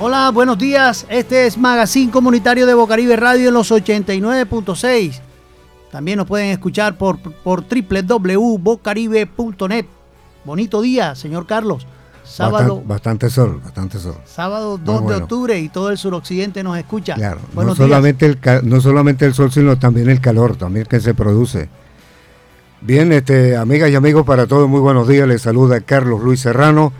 Hola, buenos días. Este es Magazine Comunitario de Bocaribe Radio en los 89.6. También nos pueden escuchar por, por www.bocaribe.net. Bonito día, señor Carlos. Sábado. Bastante, sol, bastante sol. Sábado 2 de octubre y todo el suroccidente nos escucha. Claro, no solamente, el, no solamente el sol, sino también el calor, también que se produce. Bien, este, amigas y amigos, para todos, muy buenos días. Les saluda Carlos Luis Serrano,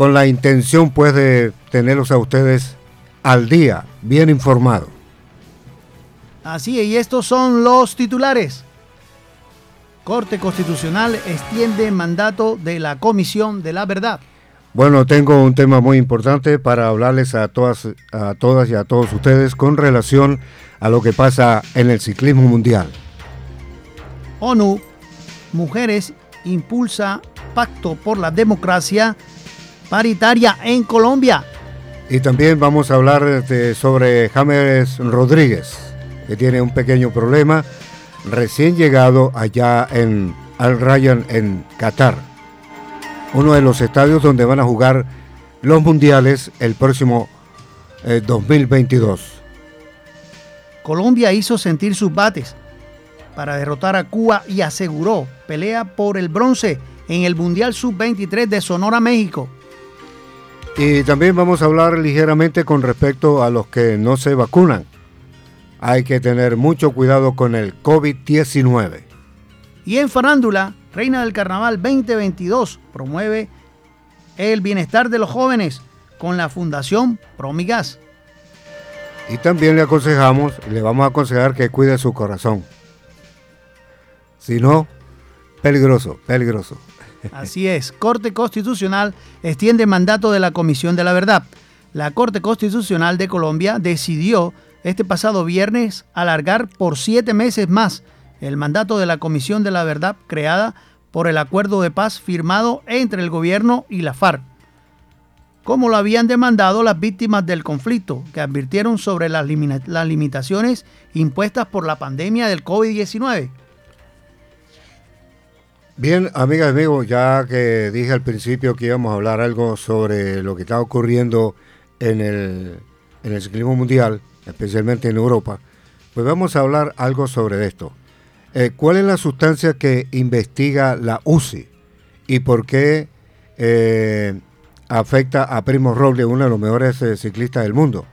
con la intención pues de tenerlos a ustedes al día, bien informados. Así es, y estos son los titulares. Corte Constitucional extiende mandato de la Comisión de la Verdad. Bueno, tengo un tema muy importante para hablarles a todas, a todas y a todos ustedes con relación a lo que pasa en el ciclismo mundial. ONU, Mujeres impulsa pacto por la democracia paritaria en Colombia. Y también vamos a hablar sobre James Rodríguez, que tiene un pequeño problema recién llegado allá en Al Ryan en Qatar, uno de los estadios donde van a jugar los mundiales el próximo 2022. Eh, Colombia hizo sentir sus bates para derrotar a Cuba y aseguró pelea por el bronce en el Mundial Sub-23 de Sonora, México. Y también vamos a hablar ligeramente con respecto a los que no se vacunan. Hay que tener mucho cuidado con el COVID-19. Y en farándula, Reina del Carnaval 2022 promueve el bienestar de los jóvenes con la Fundación Promigas. Y también le aconsejamos, le vamos a aconsejar que cuide su corazón. Si no, peligroso, peligroso. Así es, Corte Constitucional extiende mandato de la Comisión de la Verdad. La Corte Constitucional de Colombia decidió este pasado viernes alargar por siete meses más el mandato de la Comisión de la Verdad creada por el acuerdo de paz firmado entre el gobierno y la FARC, como lo habían demandado las víctimas del conflicto, que advirtieron sobre las, limitaciones impuestas por la pandemia del COVID-19. Bien, amigas y amigos, ya que dije al principio que íbamos a hablar algo sobre lo que está ocurriendo en el, en el ciclismo mundial, especialmente en Europa, pues vamos a hablar algo sobre esto. Eh, ¿Cuál es la sustancia que investiga la UCI y por qué eh, afecta a Primo Roble, uno de los mejores eh, ciclistas del mundo?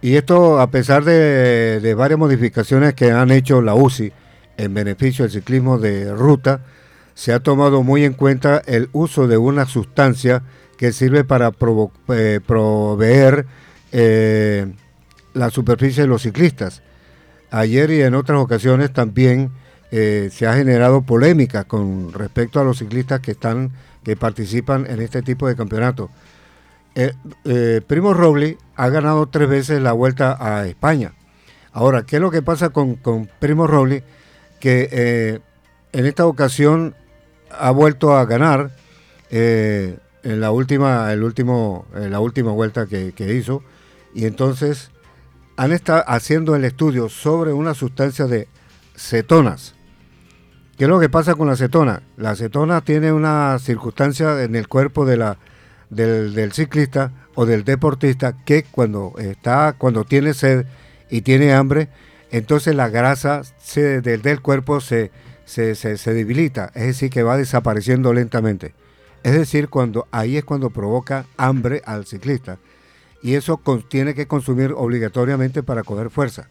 Y esto a pesar de, de, varias modificaciones que han hecho la UCI en beneficio del ciclismo de ruta, se ha tomado muy en cuenta el uso de una sustancia que sirve para proveer la superficie de los ciclistas. Ayer y en otras ocasiones también eh, se ha generado polémica con respecto a los ciclistas que están que participan en este tipo de campeonato. Eh, eh, Primo Roble ha ganado tres veces la vuelta a España. Ahora, ¿qué es lo que pasa con, Primo Roble? Que en esta ocasión ha vuelto a ganar en la última, el último, la última vuelta que, hizo y entonces han estado haciendo el estudio sobre una sustancia de cetonas. ¿Qué es lo que pasa con la cetona? La cetona tiene una circunstancia en el cuerpo de la, del, ciclista o del deportista que cuando está, cuando tiene sed y tiene hambre, entonces la grasa del, cuerpo se, se, se, debilita, es decir, que va desapareciendo lentamente. Es decir, cuando ahí es cuando provoca hambre al ciclista y eso tiene que consumir obligatoriamente para coger fuerza.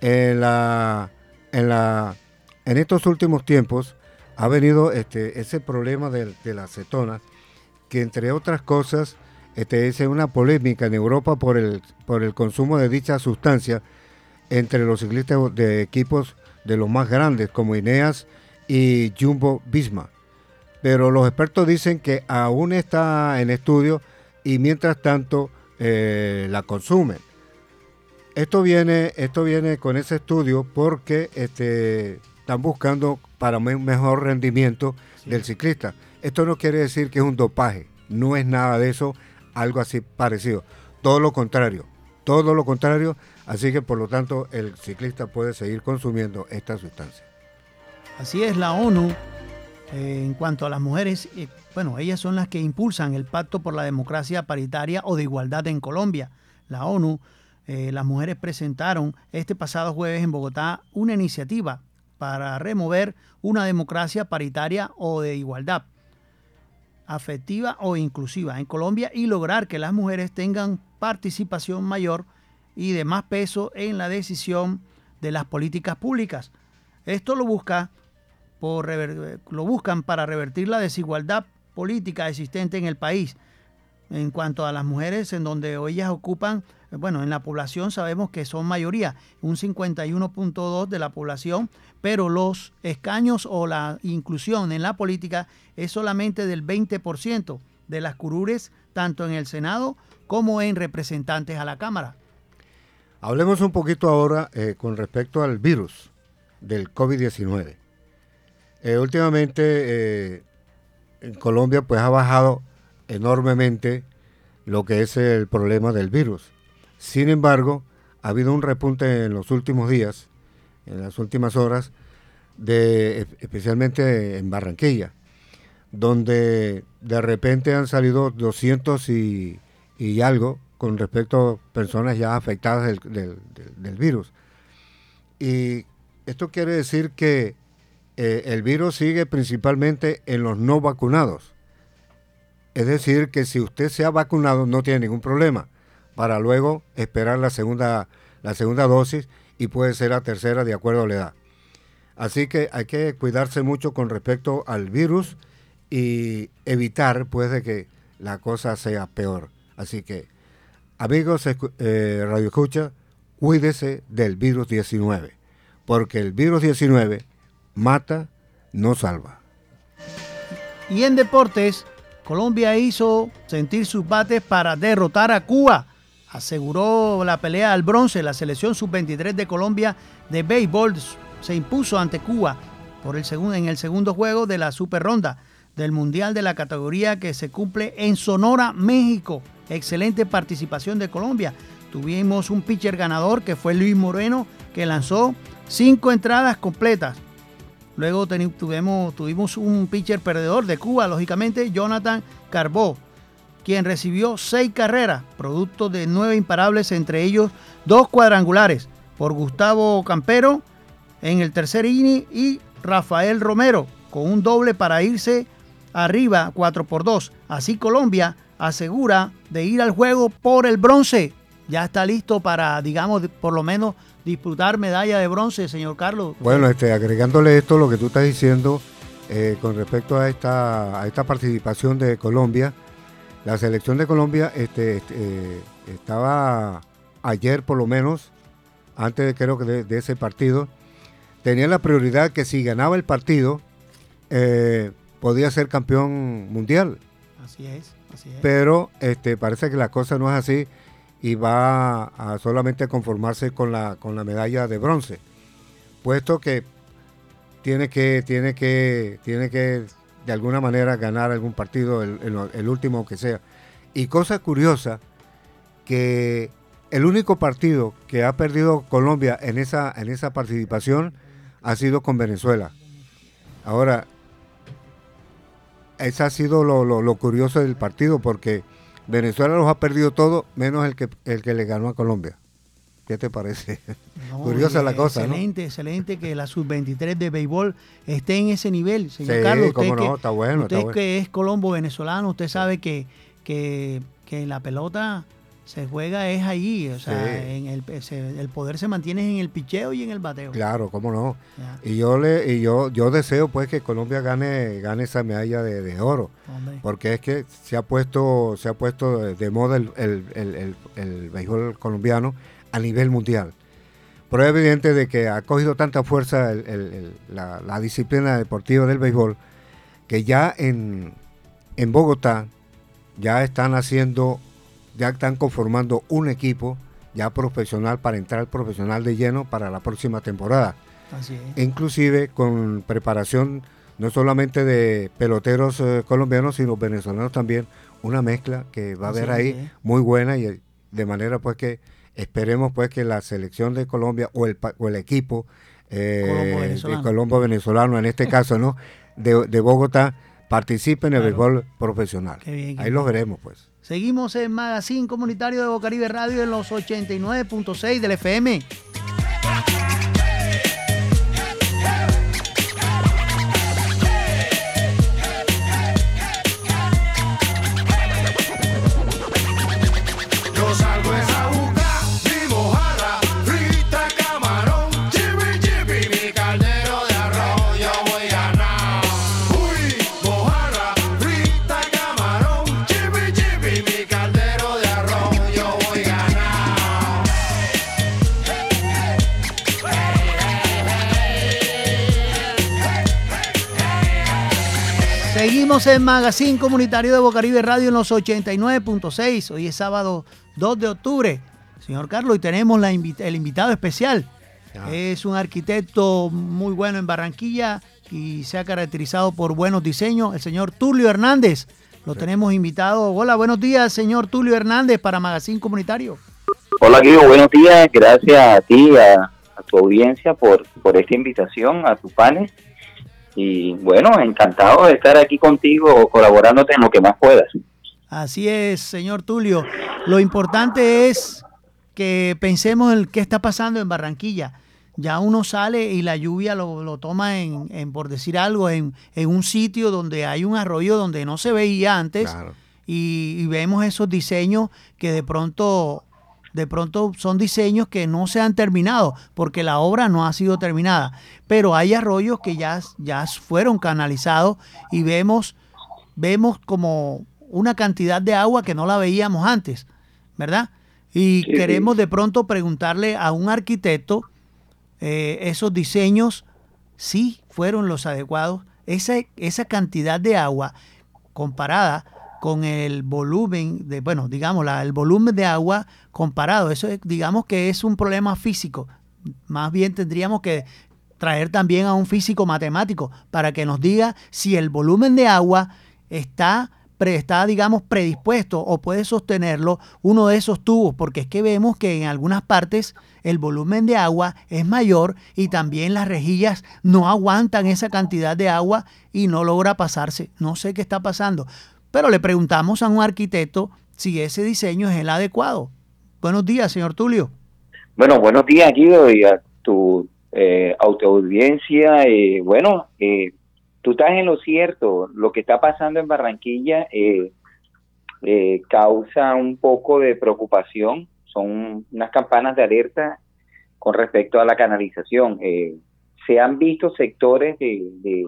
En, la, en, la, en estos últimos tiempos ha venido este, ese problema de, la acetona, que entre otras cosas este, es una polémica en Europa por el, por el consumo de dicha sustancia entre los ciclistas de equipos de los más grandes como Ineas y Jumbo Visma. Pero los expertos dicen que aún está en estudio y mientras tanto eh, la consumen. Esto viene, esto viene con ese estudio porque este, están buscando para un mejor rendimiento del ciclista. Esto no quiere decir que es un dopaje, no es nada de eso, algo así parecido. Todo lo contrario, todo lo contrario, así que por lo tanto el ciclista puede seguir consumiendo esta sustancia. Así es, la ONU Eh, en cuanto a las mujeres, eh, bueno, ellas son las que impulsan el Pacto por la Democracia Paritaria o de Igualdad en Colombia. La ONU, eh, las mujeres presentaron este pasado jueves en Bogotá una iniciativa para remover una democracia paritaria o de igualdad afectiva o inclusiva en Colombia y lograr que las mujeres tengan participación mayor y de más peso en la decisión de las políticas públicas. Esto lo busca lo buscan para revertir la desigualdad política existente en el país. En cuanto a las mujeres, en donde ellas ocupan, bueno, en la población sabemos que son mayoría, un 51.2 de la población, pero los escaños o la inclusión en la política es solamente del 20% de las curures, tanto en el Senado como en representantes a la Cámara. Hablemos un poquito ahora eh, con respecto al virus del COVID-19. Eh, últimamente eh, en Colombia pues ha bajado enormemente lo que es el problema del virus. Sin embargo, ha habido un repunte en los últimos días, en las últimas horas, especialmente en Barranquilla, donde de repente han salido 200 y, algo con respecto a personas ya afectadas del, virus. Y esto quiere decir que eh, el virus sigue principalmente en los no vacunados. Es decir, que si usted se ha vacunado no tiene ningún problema para luego esperar la segunda, la segunda dosis y puede ser la tercera de acuerdo a la edad. Así que hay que cuidarse mucho con respecto al virus y evitar pues de que la cosa sea peor. Así que amigos eh, Radio Escucha, cuídese del virus 19, porque el virus 19 mata, no salva. Y en deportes, Colombia hizo sentir sus bates para derrotar a Cuba. Aseguró la pelea al bronce. La selección sub-23 de Colombia de béisbol se impuso ante Cuba por el segundo, en el segundo juego de la super ronda del Mundial de la categoría que se cumple en Sonora, México. Excelente participación de Colombia. Tuvimos un pitcher ganador que fue Luis Moreno, que lanzó cinco entradas completas Luego tuvimos, tuvimos un pitcher perdedor de Cuba, lógicamente, Jonathan Carbó, quien recibió seis carreras, producto de nueve imparables, entre ellos dos cuadrangulares, por Gustavo Campero en el tercer inning y Rafael Romero, con un doble para irse arriba 4 por 2. Así Colombia asegura de ir al juego por el bronce. Ya está listo para, digamos, por lo menos disputar medalla de bronce, señor Carlos. Bueno, este, agregándole esto, lo que tú estás diciendo eh, con respecto a esta, a esta participación de Colombia, la selección de Colombia este, este eh, estaba ayer por lo menos, antes de, creo que de, ese partido, tenía la prioridad que si ganaba el partido, eh, podía ser campeón mundial. Así es, Pero este, parece que la cosa no es así y va a solamente conformarse con la, con la medalla de bronce, puesto que tiene que, tiene que, tiene que de alguna manera ganar algún partido, el, último que sea. Y cosa curiosa, que el único partido que ha perdido Colombia en esa, en esa participación ha sido con Venezuela. Ahora, ese ha sido lo, lo curioso del partido, porque Venezuela los ha perdido todo, menos el que, el que le ganó a Colombia. ¿Qué te parece? Curiosa la cosa, Excelente, excelente que la sub-23 de béisbol esté en ese nivel, señor sí, Carlos. Usted, no, está bueno, usted que es colombo venezolano, usted sabe que, que, que la pelota se juega es ahí, o sea, en el, el, poder se mantiene en el picheo y en el bateo. Claro, cómo no. Y yo le y yo yo deseo pues que Colombia gane gane esa medalla de, oro, porque es que se ha puesto se ha puesto de moda el, el, el, béisbol colombiano a nivel mundial. Pero es evidente de que ha cogido tanta fuerza la, la, disciplina deportiva del béisbol que ya en, en Bogotá ya están haciendo ya están conformando un equipo ya profesional para entrar profesional de lleno para la próxima temporada. Así Inclusive con preparación no solamente de peloteros eh, colombianos, sino venezolanos también, una mezcla que va a haber ahí muy buena y de manera pues que esperemos pues que la selección de Colombia o el, o el equipo eh, de Colombo venezolano en este caso, ¿no? de, Bogotá participen en el béisbol profesional. Ahí los veremos, pues. Seguimos en Magazine Comunitario de Bocaribe Radio en los 89.6 del FM. Seguimos en Magazine Comunitario de Bocaribe Radio en los 89.6. Hoy es sábado 2 de octubre. Señor Carlos, y tenemos la el invitado especial. Es un arquitecto muy bueno en Barranquilla y se ha caracterizado por buenos diseños, el señor Tulio Hernández. Lo tenemos invitado. Hola, buenos días, señor Tulio Hernández, para Magazine Comunitario. Hola, Guido, buenos días. Gracias a ti, a, a tu audiencia por, por esta invitación, a tu panel y bueno, encantado de estar aquí contigo colaborándote en lo que más puedas. Así es, señor Tulio. Lo importante es que pensemos en qué está pasando en Barranquilla. Ya uno sale y la lluvia lo, toma en, por decir algo, en, un sitio donde hay un arroyo donde no se veía antes y, vemos esos diseños que de pronto de pronto son diseños que no se han terminado porque la obra no ha sido terminada, pero hay arroyos que ya, ya fueron canalizados y vemos, vemos como una cantidad de agua que no la veíamos antes, ¿verdad? Y queremos de pronto preguntarle a un arquitecto, eh, esos diseños sí fueron los adecuados, esa, esa cantidad de agua comparada con el volumen de, bueno, digamos, la, el volumen de agua comparado. Eso digamos que es un problema físico. Más bien tendríamos que traer también a un físico matemático para que nos diga si el volumen de agua está está, digamos, predispuesto o puede sostenerlo uno de esos tubos, porque es que vemos que en algunas partes el volumen de agua es mayor y también las rejillas no aguantan esa cantidad de agua y no logra pasarse. No sé qué está pasando. Pero le preguntamos a un arquitecto si ese diseño es el adecuado. Buenos días, señor Tulio. Bueno, buenos días, Guido, y a tu eh, autoaudiencia. Eh, bueno, eh, tú estás en lo cierto. Lo que está pasando en Barranquilla eh, causa un poco de preocupación. Son unas campanas de alerta con respecto a la canalización. se han visto sectores de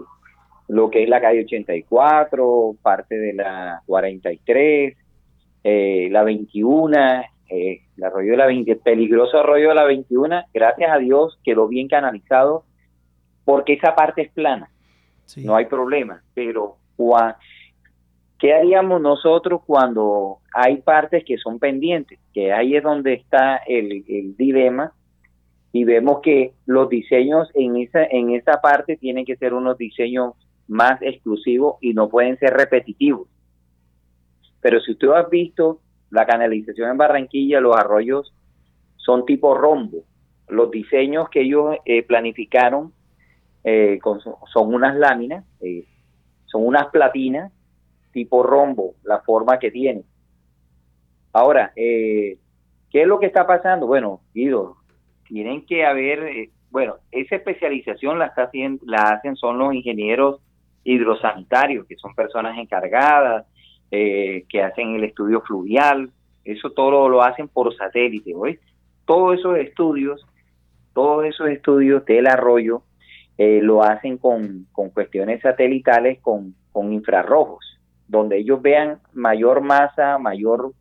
lo que es la calle 84, parte de la 43, eh, la 21, eh, el arroyo de la 20, peligroso arroyo de la 21, gracias a Dios quedó bien canalizado porque esa parte es plana, no hay problema, pero ¿qué haríamos nosotros cuando hay partes que son pendientes? Que ahí es donde está el, el dilema y vemos que los diseños en esa, en esa parte tienen que ser unos diseños más exclusivos y no pueden ser repetitivos. Pero si usted ha visto la canalización en Barranquilla, los arroyos son tipo rombo. Los diseños que ellos eh, planificaron eh, son unas láminas, eh, son unas platinas tipo rombo, la forma que tiene. Ahora, ¿qué es lo que está pasando? Bueno, Guido, tienen que haber, bueno, esa especialización la, está haciendo, la hacen son los ingenieros hidrosanitarios, que son personas encargadas, eh, que hacen el estudio fluvial, eso todo lo, hacen por satélite, ¿ves? Todos esos estudios, todos esos estudios del arroyo eh, lo hacen con, con cuestiones satelitales, con, con infrarrojos, donde ellos vean mayor masa, mayor,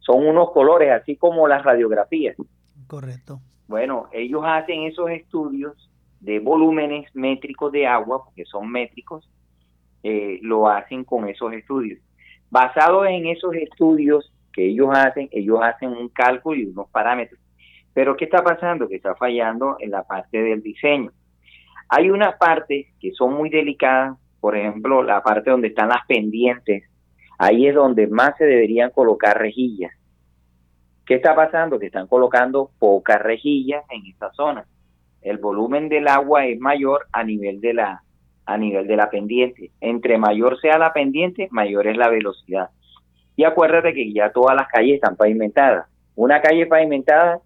son unos colores, así como las radiografías. Correcto. Bueno, ellos hacen esos estudios de volúmenes métricos de agua, porque son métricos, eh, lo hacen con esos estudios. Basado en esos estudios que ellos hacen, ellos hacen un cálculo y unos parámetros. Pero ¿qué está pasando? Que está fallando en la parte del diseño. Hay unas partes que son muy delicadas, por ejemplo, la parte donde están las pendientes, ahí es donde más se deberían colocar rejillas. ¿Qué está pasando? Que están colocando pocas rejillas en esta zona. El volumen del agua es mayor a nivel de la a nivel de la pendiente. Entre mayor sea la pendiente, mayor es la velocidad. Y acuérdate que ya todas las calles están pavimentadas. Una calle pavimentada,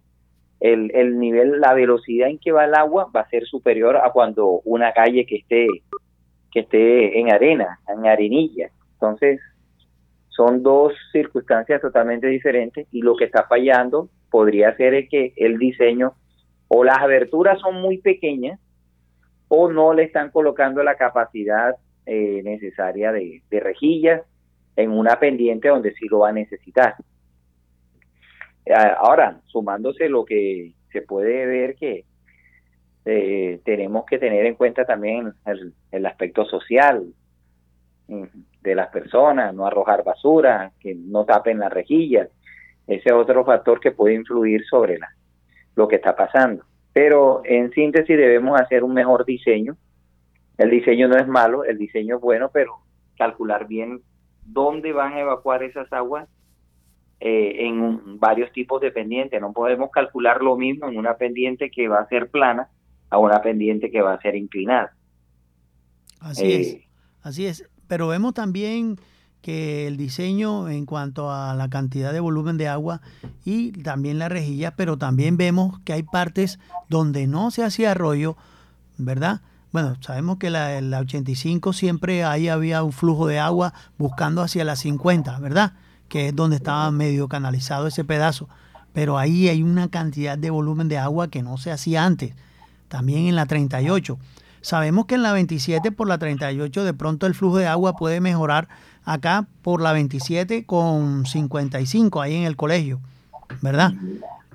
el, el nivel, la velocidad en que va el agua va a ser superior a cuando una calle que esté, que esté en arena, en arenilla. Entonces, son dos circunstancias totalmente diferentes y lo que está fallando podría ser que el diseño o las aberturas son muy pequeñas o no le están colocando la capacidad eh, necesaria de, rejillas en una pendiente donde sí lo va a necesitar. Ahora, sumándose lo que se puede ver que eh, tenemos que tener en cuenta también el, el aspecto social, mm, de las personas, no arrojar basura, que no tapen las rejillas. Ese es otro factor que puede influir sobre la, lo que está pasando. Pero en síntesis debemos hacer un mejor diseño. El diseño no es malo, el diseño es bueno, pero calcular bien dónde van a evacuar esas aguas eh, en varios tipos de pendientes. No podemos calcular lo mismo en una pendiente que va a ser plana a una pendiente que va a ser inclinada. Así es. Eh, Así es pero vemos también que el diseño en cuanto a la cantidad de volumen de agua y también la rejilla, pero también vemos que hay partes donde no se hacía arroyo, ¿verdad? Bueno, sabemos que la, la 85 siempre ahí había un flujo de agua buscando hacia la 50, ¿verdad? Que es donde estaba medio canalizado ese pedazo. Pero ahí hay una cantidad de volumen de agua que no se hacía antes. También en la 38. Sabemos que en la 27 por la 38 de pronto el flujo de agua puede mejorar acá por la 27 con 55 ahí en el colegio, ¿verdad?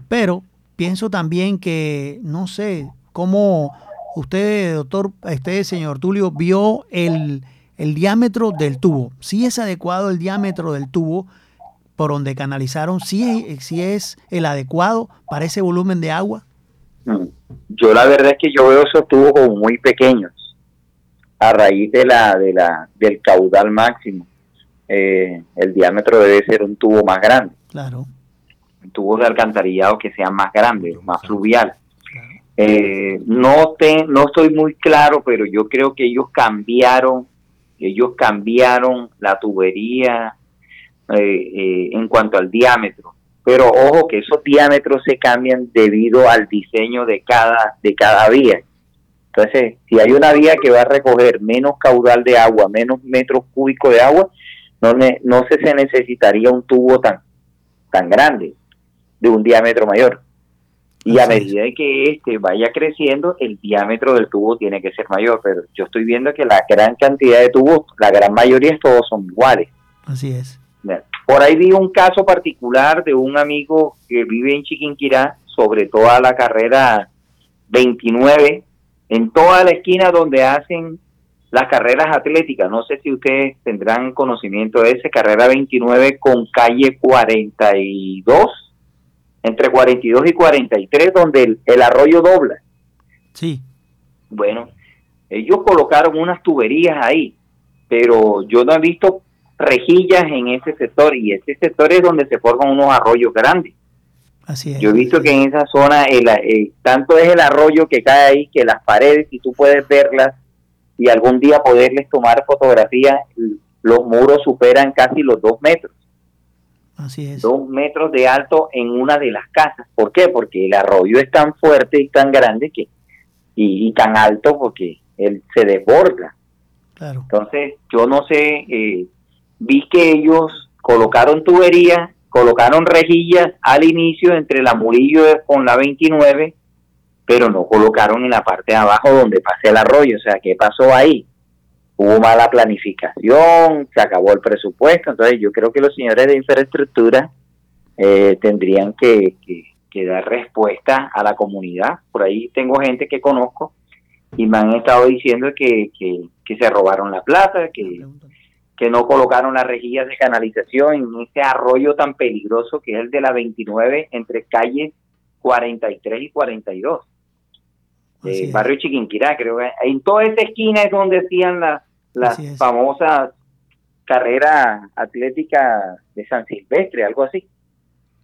Pero pienso también que, no sé, cómo usted, doctor, este señor Tulio, vio el, el diámetro del tubo. Si es adecuado el diámetro del tubo por donde canalizaron, si si es el adecuado para ese volumen de agua. Yo la verdad es que yo veo esos tubos como muy pequeños a raíz de la, de la del caudal máximo. Eh, el diámetro debe ser un tubo más grande. Claro. Un tubo de alcantarillado que sea más grande, más fluvial. Eh, no te, no estoy muy claro, pero yo creo que ellos cambiaron, ellos cambiaron la tubería eh, en cuanto al diámetro pero ojo que esos diámetros se cambian debido al diseño de cada, de cada vía. Entonces, si hay una vía que va a recoger menos caudal de agua, menos metros cúbicos de agua, no, no se, se necesitaría un tubo tan, tan grande, de un diámetro mayor. Y a medida que este vaya creciendo, el diámetro del tubo tiene que ser mayor. Pero yo estoy viendo que la gran cantidad de tubos, la gran mayoría todos son iguales. Así es. Por ahí vi un caso particular de un amigo que vive en Chiquinquirá, sobre toda la carrera 29, en toda la esquina donde hacen las carreras atléticas. No sé si ustedes tendrán conocimiento de ese, carrera 29 con calle 42, entre 42 y 43, donde el, el arroyo dobla. Sí. Bueno, ellos colocaron unas tuberías ahí, pero yo no he visto rejillas en ese sector y ese sector es donde se forman unos arroyos grandes. Así es. Yo he visto que en esa zona el, tanto es el arroyo que cae ahí que las paredes, si tú puedes verlas y algún día poderles tomar fotografías, los muros superan casi los dos metros. Así es. Dos metros de alto en una de las casas. ¿Por qué? Porque el arroyo es tan fuerte y tan grande que y, tan alto porque él se desborda. Claro. Entonces, yo no sé eh, vi que ellos colocaron tuberías, colocaron rejillas al inicio entre la Murillo con la 29, pero no colocaron en la parte de abajo donde pase el arroyo. O sea, ¿qué pasó ahí? Hubo mala planificación, se acabó el presupuesto. Entonces, yo creo que los señores de infraestructura eh, tendrían que, dar respuesta a la comunidad. Por ahí tengo gente que conozco y me han estado diciendo que, que se robaron la plata, que que no colocaron las rejillas de canalización en ese arroyo tan peligroso que es el de la 29 entre calles 43 y 42. Eh, barrio Chiquinquirá, creo que en toda esa esquina es donde hacían las las famosas carreras atléticas de San Silvestre, algo así.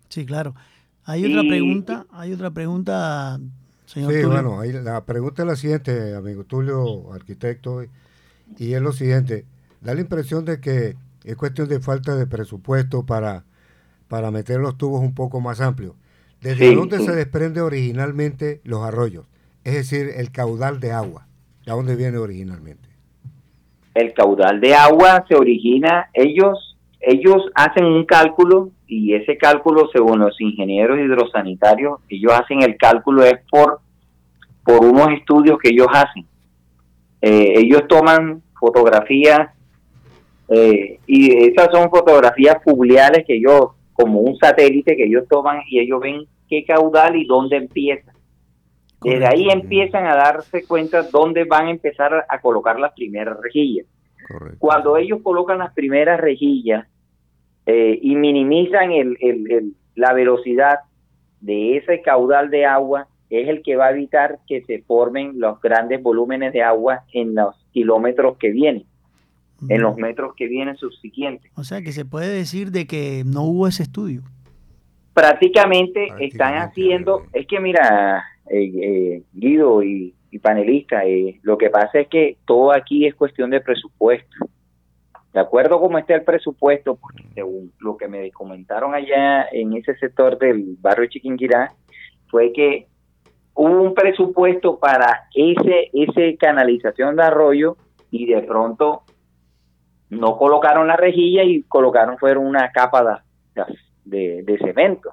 Sí, claro. Hay otra pregunta, hay otra pregunta, señor Sí, bueno, la pregunta es la siguiente, amigo Tulio, arquitecto. y es lo siguiente, da la impresión de que es cuestión de falta de presupuesto para, para meter los tubos un poco más amplios. ¿Desde dónde se desprende originalmente los arroyos? Es decir, el caudal de agua. ¿De dónde viene originalmente? El caudal de agua se origina, ellos, ellos hacen un cálculo y ese cálculo, según los ingenieros hidrosanitarios, ellos hacen el cálculo es por, por unos estudios que ellos hacen. Eh, ellos toman fotografías eh, y esas son fotografías fluviales que ellos, como un satélite que ellos toman y ellos ven qué caudal y dónde empieza. Desde ahí empiezan a darse cuenta dónde van a empezar a colocar las primeras rejillas. Cuando ellos colocan las primeras rejillas eh, y minimizan el, la velocidad de ese caudal de agua, es el que va a evitar que se formen los grandes volúmenes de agua en los kilómetros que vienen, en los metros que vienen subsiguientes. O sea que se puede decir de que no hubo ese estudio. Prácticamente están haciendo, es que mira, Guido y, panelista, eh, lo que pasa es que todo aquí es cuestión de presupuesto. De acuerdo como está el presupuesto, porque según lo que me comentaron allá en ese sector del barrio Chiquinquirá, fue que hubo un presupuesto para ese, ese canalización de arroyo y de pronto no colocaron la rejilla y colocaron fueron una capa de, de, cemento.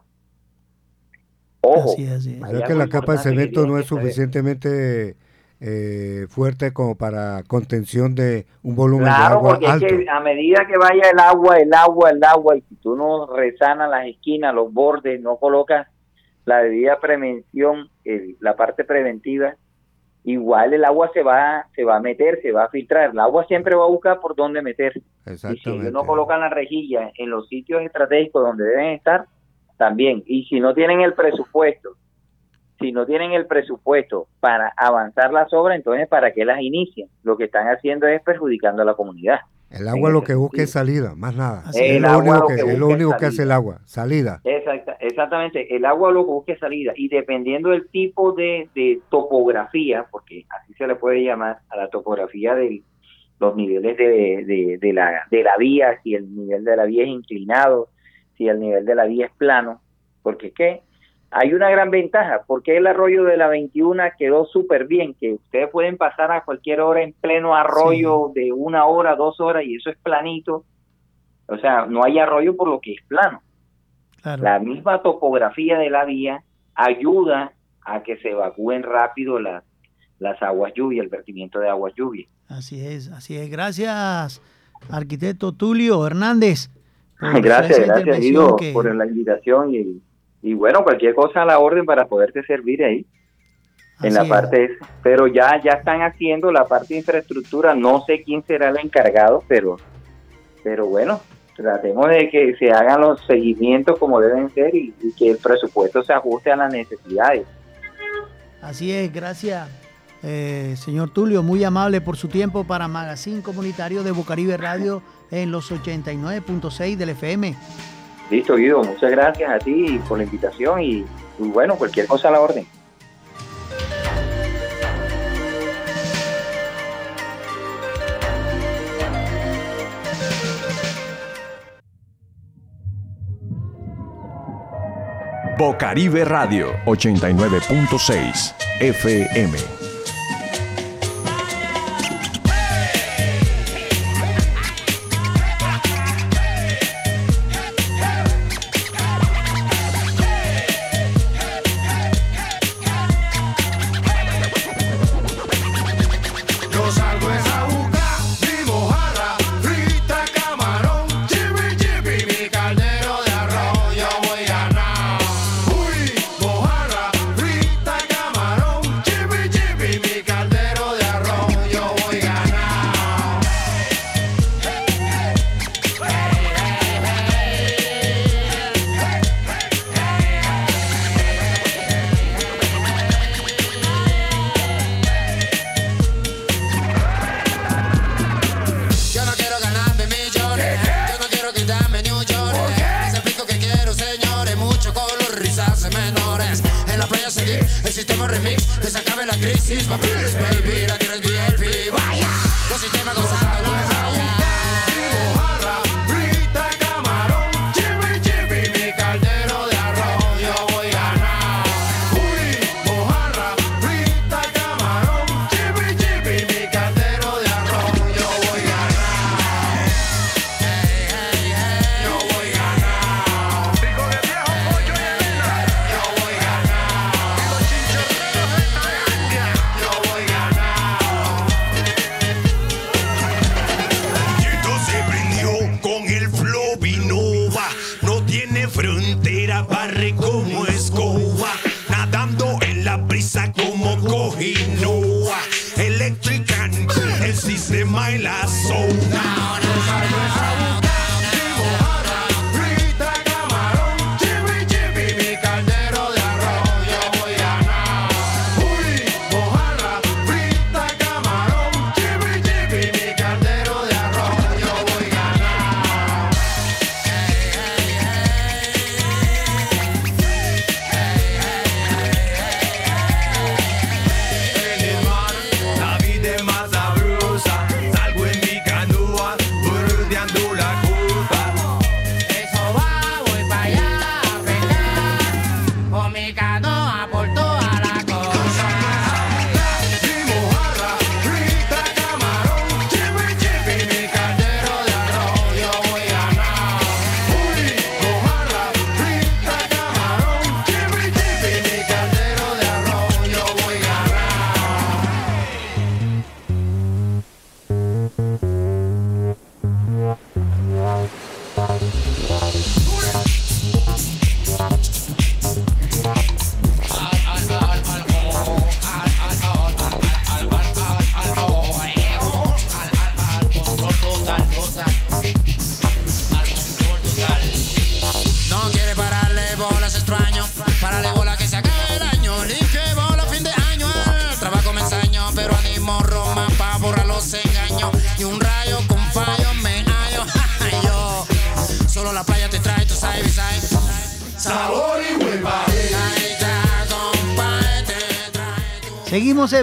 Ojo, que la capa de cemento no es suficientemente eh, fuerte como para contención de un volumen de agua porque alto. a medida que vaya el agua, el agua, el agua, y si tú no resanas las esquinas, los bordes, no colocas la debida prevención, la parte preventiva, igual el agua se va, se va a meter, se va a filtrar. El agua siempre va a buscar por dónde meter. Y si no colocan la rejilla en los sitios estratégicos donde deben estar, también. Y si no tienen el presupuesto, si no tienen el presupuesto para avanzar las obras, entonces ¿para qué las inician? Lo que están haciendo es perjudicando a la comunidad. El agua lo que busca es salida, más nada. es, lo único, que, es lo único que hace el agua, salida. exactamente, el agua lo que busca es salida. Y dependiendo del tipo de, topografía, porque así se le puede llamar a la topografía de los niveles de, de, la, de la vía, si el nivel de la vía es inclinado, si el nivel de la vía es plano, porque ¿qué? hay una gran ventaja, porque el arroyo de la 21 quedó súper bien, que ustedes pueden pasar a cualquier hora en pleno arroyo de una hora, dos horas, y eso es planito. O sea, no hay arroyo por lo que es plano. La misma topografía de la vía ayuda a que se evacúen rápido las, las aguas lluvias, el vertimiento de aguas lluvias. Así es, así es. Gracias, arquitecto Tulio Hernández. Gracias, gracias, Guido, por la invitación y y bueno, cualquier cosa a la orden para poderte servir ahí. en la parte pero ya ya están haciendo la parte de infraestructura, no sé quién será el encargado, pero pero bueno, tratemos de que se hagan los seguimientos como deben ser y, que el presupuesto se ajuste a las necesidades. Así es, gracias. Eh, señor Tulio, muy amable por su tiempo para Magazine Comunitario de Bocaribe Radio en los 89.6 del FM. Listo, Guido, muchas gracias a ti por la invitación y, bueno, cualquier cosa a la orden. Bocaribe Radio 89.6 FM El sistema remix, que se acabe la crisis Papeles, baby, la tierra es VIP Vaya. Seguimos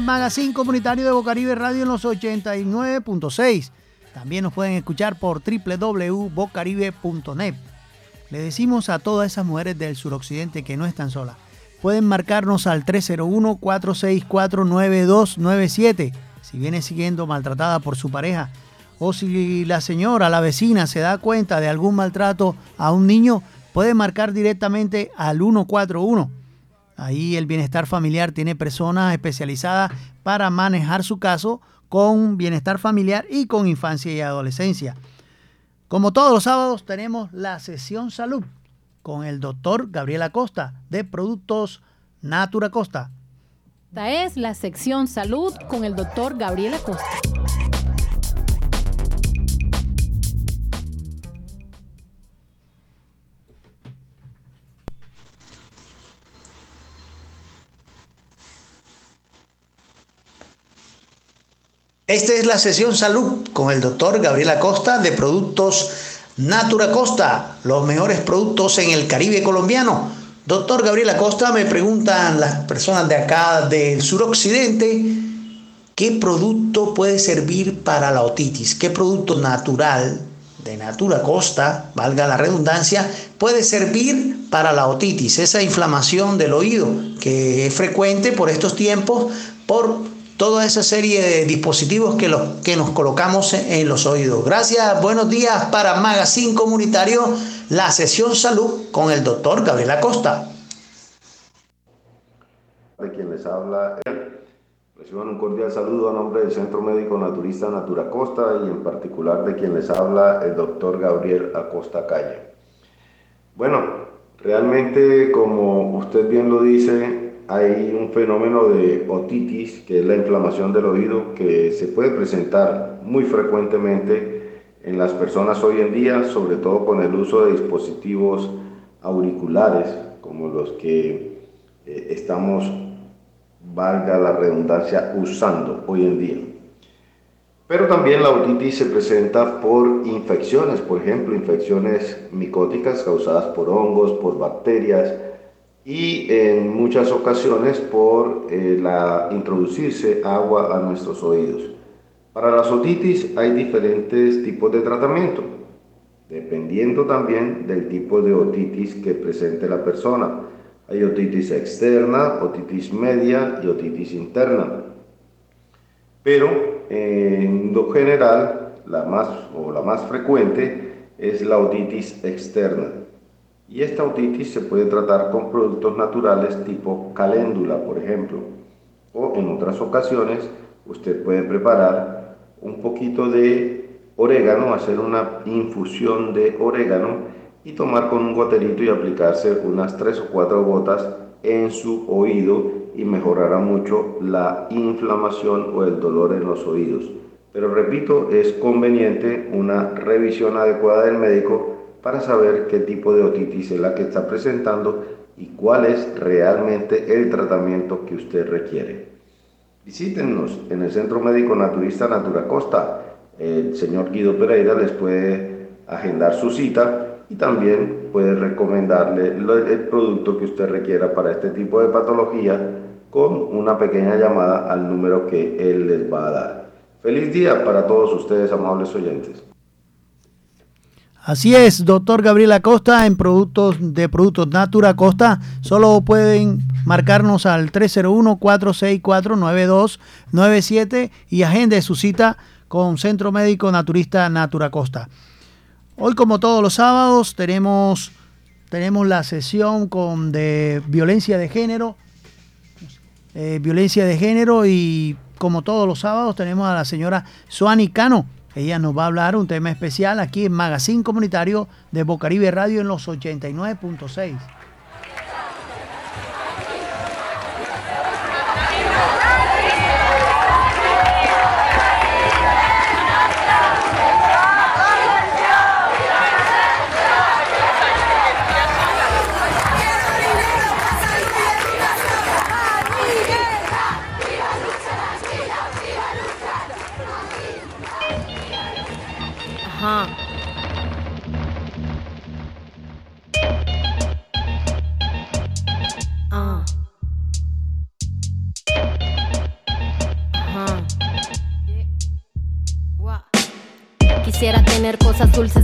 Magazine Comunitario de Bocaribe Radio en los 89.6. También nos pueden escuchar por www.bocaribe.net. Le decimos a todas esas mujeres del suroccidente que no están solas. Pueden marcarnos al 301-464-9297 si viene siguiendo maltratada por su pareja o si la señora, la vecina, se da cuenta de algún maltrato a un niño, puede marcar directamente al 141 Ahí el bienestar familiar tiene personas especializadas para manejar su caso con bienestar familiar y con infancia y adolescencia. Como todos los sábados tenemos la sesión salud con el doctor Gabriel Acosta de Productos Natura Costa. Esta es la sección salud con el doctor Gabriel Acosta. Esta es la sesión salud con el doctor Gabriel Acosta de Productos Natura Costa, los mejores productos en el Caribe colombiano. Doctor Gabriel Acosta, me preguntan las personas de acá del suroccidente, ¿qué producto puede servir para la otitis? ¿Qué producto natural de Natura Costa, valga la redundancia, puede servir para la otitis, esa inflamación del oído que es frecuente por estos tiempos por toda esa serie de dispositivos que, los, que nos colocamos en los oídos. Gracias, buenos días para Magazine Comunitario, la sesión salud con el doctor Gabriel Acosta. De quien les habla, reciban un cordial saludo a nombre del Centro Médico Naturista Natura Costa y en particular de quien les habla el doctor Gabriel Acosta Calle. Bueno, realmente como usted bien lo dice, hay un fenómeno de otitis, que es la inflamación del oído, que se puede presentar muy frecuentemente en las personas hoy en día, sobre todo con el uso de dispositivos auriculares, como los que eh, estamos, valga la redundancia, usando hoy en día. Pero también la otitis se presenta por infecciones, por ejemplo, infecciones micóticas causadas por hongos, por bacterias, y en muchas ocasiones por eh, la, introducirse agua a nuestros oídos. Para las otitis hay diferentes tipos de tratamiento, dependiendo también del tipo de otitis que presente la persona. Hay otitis externa, otitis media y otitis interna. Pero en lo general, la más o la más frecuente es la otitis externa. Y esta otitis se puede tratar con productos naturales tipo caléndula, por ejemplo. O en otras ocasiones usted puede preparar un poquito de orégano, hacer una infusión de orégano y tomar con un goterito y aplicarse unas 3 o 4 gotas en su oído y mejorará mucho la inflamación o el dolor en los oídos. Pero repito, es conveniente una revisión adecuada del médico para saber qué tipo de otitis es la que está presentando y cuál es realmente el tratamiento que usted requiere. Visítenos en el Centro Médico Naturista Natura Costa. El señor Guido Pereira les puede agendar su cita y también puede recomendarle el producto que usted requiera para este tipo de patología con una pequeña llamada al número que él les va a dar. Feliz día para todos ustedes, amables oyentes. Así es, doctor Gabriel Acosta, en productos de Productos Natura Costa, solo pueden marcarnos al 301-464-9297 y agende su cita con Centro Médico Naturista Natura Costa. Hoy, como todos los sábados, tenemos, tenemos la sesión con de violencia de género. Eh, violencia de género y como todos los sábados tenemos a la señora Suani Cano. Ella nos va a hablar un tema especial aquí en Magazine Comunitario de Bocaribe Radio en los 89.6.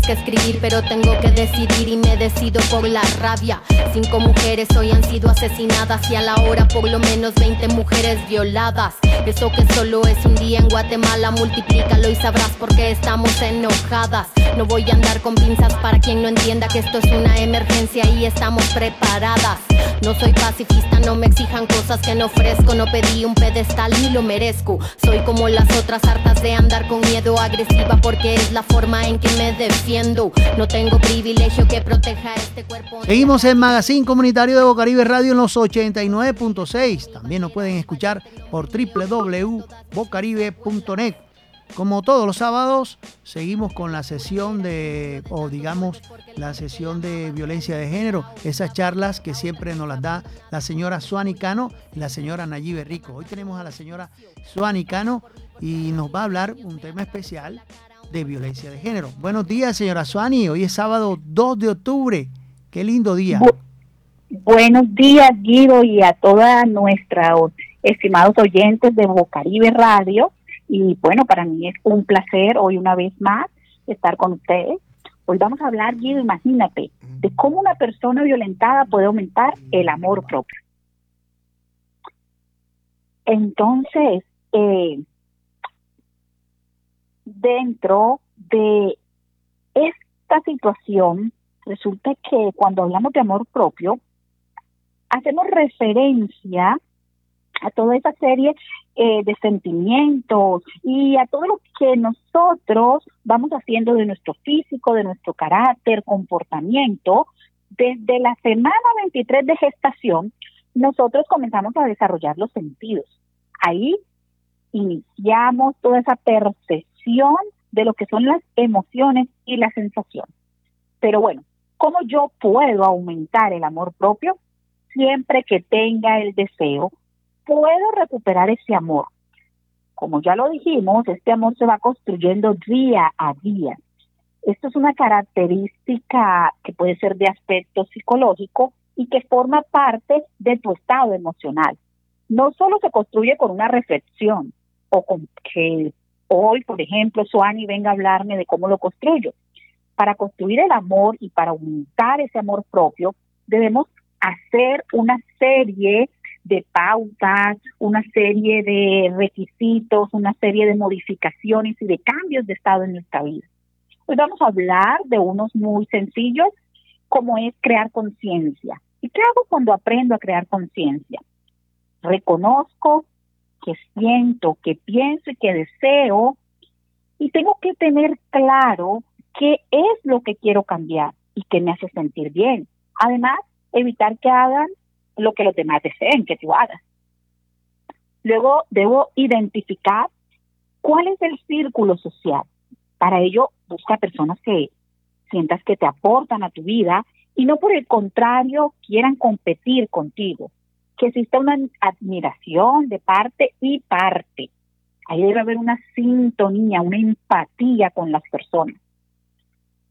que escribir, pero tengo que decidir y me decido por la rabia. Cinco mujeres hoy han sido asesinadas y a la hora por lo menos 20 mujeres violadas. Eso que solo es un día en Guatemala, multiplícalo y sabrás por qué estamos enojadas. No voy a andar con pinzas para quien no entienda que esto es una emergencia y estamos preparadas. No soy pacifista, no me exijan cosas que no ofrezco. No pedí un pedestal ni lo merezco. Soy como las otras hartas de andar con miedo agresiva porque es la forma en que me defiendo. No tengo privilegio que proteja este cuerpo. Seguimos en Magazine Comunitario de Bocaribe Radio en los 89.6. También nos pueden escuchar por www.bocaribe.net. Como todos los sábados, seguimos con la sesión de, o digamos, la sesión de violencia de género, esas charlas que siempre nos las da la señora Suani Cano y la señora Nayibe Rico. Hoy tenemos a la señora Suani Cano y nos va a hablar un tema especial de violencia de género. Buenos días, señora Suani. Hoy es sábado 2 de octubre. Qué lindo día. buenos días, Guido, y a todos nuestros estimados oyentes de Bocaribe Radio. Y bueno, para mí es un placer hoy una vez más estar con ustedes. Hoy vamos a hablar, Guido, imagínate, de cómo una persona violentada puede aumentar el amor propio. Entonces, eh, dentro de esta situación, resulta que cuando hablamos de amor propio, hacemos referencia a toda esa serie eh, de sentimientos y a todo lo que nosotros vamos haciendo de nuestro físico, de nuestro carácter, comportamiento, desde la semana 23 de gestación, nosotros comenzamos a desarrollar los sentidos. Ahí iniciamos toda esa percepción de lo que son las emociones y la sensación. Pero bueno, ¿cómo yo puedo aumentar el amor propio? Siempre que tenga el deseo puedo recuperar ese amor. Como ya lo dijimos, este amor se va construyendo día a día. Esto es una característica que puede ser de aspecto psicológico y que forma parte de tu estado emocional. No solo se construye con una reflexión o con que hoy, por ejemplo, Suani venga a hablarme de cómo lo construyo. Para construir el amor y para aumentar ese amor propio, debemos hacer una serie de pautas, una serie de requisitos, una serie de modificaciones y de cambios de estado en nuestra vida. Hoy vamos a hablar de unos muy sencillos, como es crear conciencia. ¿Y qué hago cuando aprendo a crear conciencia? Reconozco que siento, que pienso y que deseo, y tengo que tener claro qué es lo que quiero cambiar y qué me hace sentir bien. Además, evitar que hagan lo que los demás deseen que tú hagas. Luego debo identificar cuál es el círculo social. Para ello, busca personas que sientas que te aportan a tu vida y no por el contrario quieran competir contigo. Que exista una admiración de parte y parte. Ahí debe haber una sintonía, una empatía con las personas.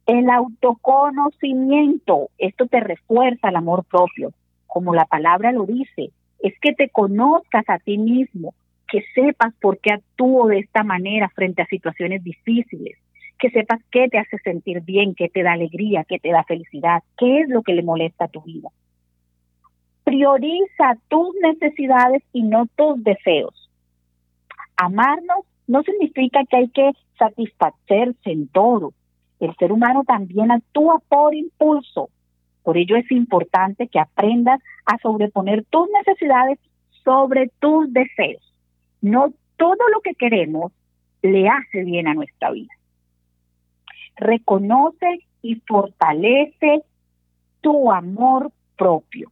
El autoconocimiento, esto te refuerza el amor propio, como la palabra lo dice, es que te conozcas a ti mismo, que sepas por qué actúo de esta manera frente a situaciones difíciles, que sepas qué te hace sentir bien, qué te da alegría, qué te da felicidad, qué es lo que le molesta a tu vida. Prioriza tus necesidades y no tus deseos. Amarnos no significa que hay que satisfacerse en todo, el ser humano también actúa por impulso. Por ello es importante que aprendas a sobreponer tus necesidades sobre tus deseos. No todo lo que queremos le hace bien a nuestra vida. Reconoce y fortalece tu amor propio.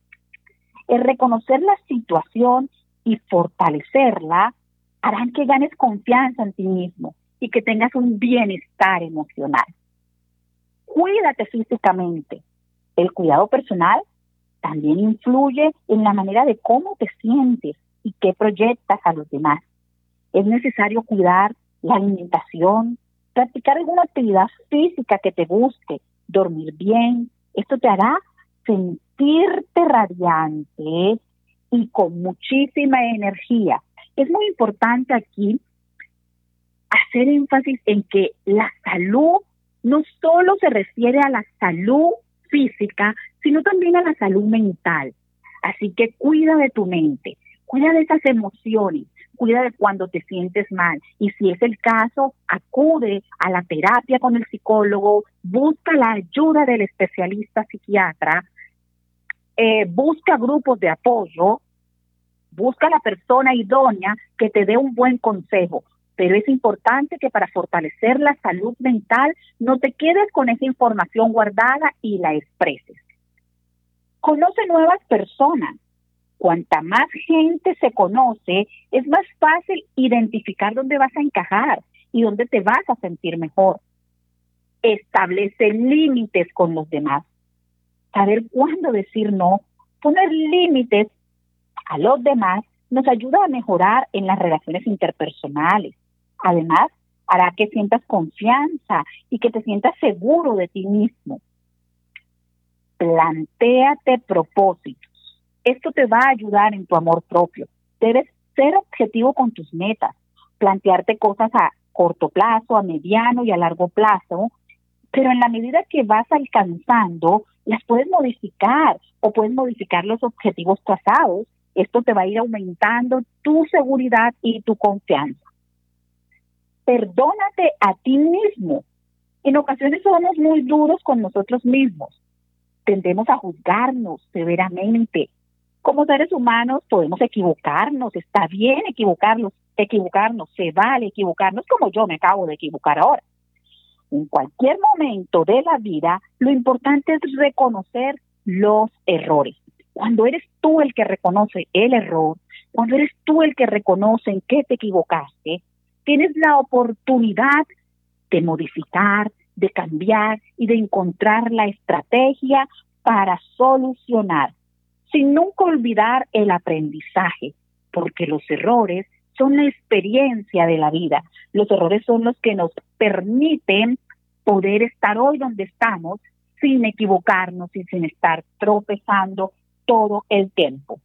El reconocer la situación y fortalecerla harán que ganes confianza en ti mismo y que tengas un bienestar emocional cuídate físicamente. El cuidado personal también influye en la manera de cómo te sientes y qué proyectas a los demás. Es necesario cuidar la alimentación, practicar alguna actividad física que te guste, dormir bien. Esto te hará sentirte radiante y con muchísima energía. Es muy importante aquí hacer énfasis en que la salud no solo se refiere a la salud física, sino también a la salud mental. Así que cuida de tu mente, cuida de esas emociones, cuida de cuando te sientes mal. Y si es el caso, acude a la terapia con el psicólogo, busca la ayuda del especialista psiquiatra, eh, busca grupos de apoyo, busca la persona idónea que te dé un buen consejo pero es importante que para fortalecer la salud mental no te quedes con esa información guardada y la expreses. Conoce nuevas personas. Cuanta más gente se conoce, es más fácil identificar dónde vas a encajar y dónde te vas a sentir mejor. Establece límites con los demás. Saber cuándo decir no, poner límites a los demás nos ayuda a mejorar en las relaciones interpersonales Además, hará que sientas confianza y que te sientas seguro de ti mismo. Plantéate propósitos. Esto te va a ayudar en tu amor propio. Debes ser objetivo con tus metas, plantearte cosas a corto plazo, a mediano y a largo plazo, pero en la medida que vas alcanzando, las puedes modificar o puedes modificar los objetivos trazados. Esto te va a ir aumentando tu seguridad y tu confianza perdónate a ti mismo. En ocasiones somos muy duros con nosotros mismos. Tendemos a juzgarnos severamente. Como seres humanos podemos equivocarnos, está bien equivocarnos, equivocarnos, se vale equivocarnos como yo me acabo de equivocar ahora. En cualquier momento de la vida, lo importante es reconocer los errores. Cuando eres tú el que reconoce el error, cuando eres tú el que reconoce en qué te equivocaste, tienes la oportunidad de modificar, de cambiar y de encontrar la estrategia para solucionar, sin nunca olvidar el aprendizaje, porque los errores son la experiencia de la vida. Los errores son los que nos permiten poder estar hoy donde estamos sin equivocarnos y sin estar tropezando todo el tiempo.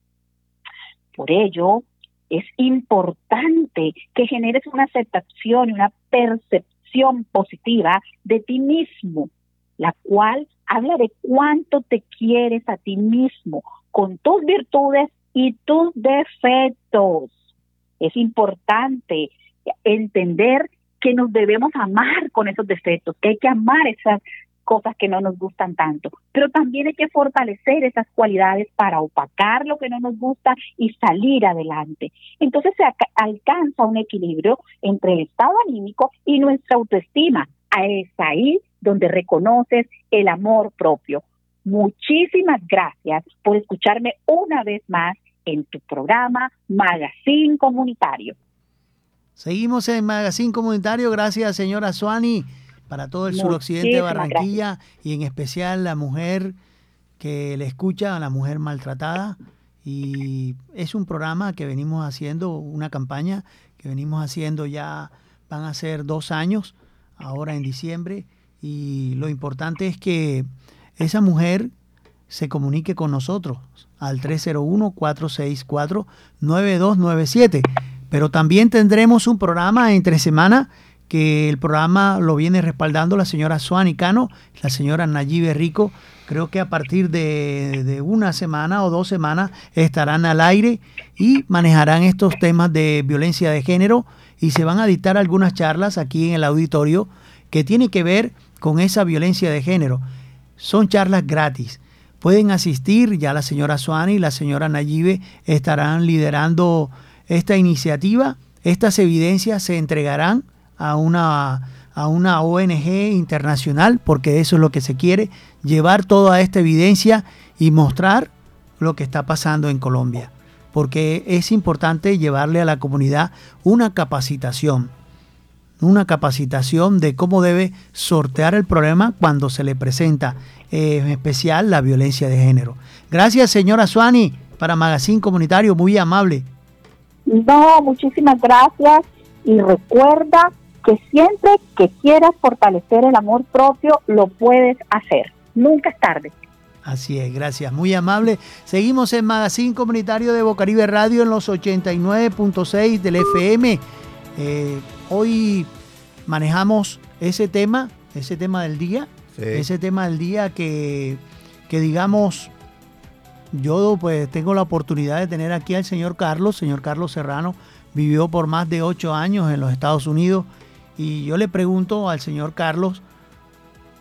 Por ello, es importante que generes una aceptación y una percepción positiva de ti mismo, la cual habla de cuánto te quieres a ti mismo, con tus virtudes y tus defectos. Es importante entender que nos debemos amar con esos defectos, que hay que amar esas cosas que no nos gustan tanto, pero también hay que fortalecer esas cualidades para opacar lo que no nos gusta y salir adelante. Entonces se alcanza un equilibrio entre el estado anímico y nuestra autoestima. Es ahí donde reconoces el amor propio. Muchísimas gracias por escucharme una vez más en tu programa Magazine Comunitario. Seguimos en Magazine Comunitario. Gracias, señora Suani para todo el suroccidente de Barranquilla y en especial la mujer que le escucha a la mujer maltratada. Y es un programa que venimos haciendo, una campaña que venimos haciendo ya, van a ser dos años, ahora en diciembre. Y lo importante es que esa mujer se comunique con nosotros al 301-464-9297. Pero también tendremos un programa entre semana que el programa lo viene respaldando la señora Suani Cano, la señora Nayibe Rico. Creo que a partir de, una semana o dos semanas estarán al aire y manejarán estos temas de violencia de género y se van a dictar algunas charlas aquí en el auditorio que tienen que ver con esa violencia de género. Son charlas gratis. Pueden asistir, ya la señora Suani y la señora Nayibe estarán liderando esta iniciativa. Estas evidencias se entregarán a una, a una ONG internacional, porque eso es lo que se quiere, llevar toda esta evidencia y mostrar lo que está pasando en Colombia. Porque es importante llevarle a la comunidad una capacitación, una capacitación de cómo debe sortear el problema cuando se le presenta, eh, en especial la violencia de género. Gracias, señora Suani, para Magazine Comunitario, muy amable. No, muchísimas gracias y recuerda que siempre que quieras fortalecer el amor propio, lo puedes hacer. Nunca es tarde. Así es, gracias, muy amable. Seguimos en Magazine Comunitario de Bocaribe Radio en los 89.6 del FM. Eh, hoy manejamos ese tema, ese tema del día, ese tema del día que, que digamos, yo pues tengo la oportunidad de tener aquí al señor Carlos, señor Carlos Serrano, vivió por más de ocho años en los Estados Unidos y yo le pregunto al señor Carlos,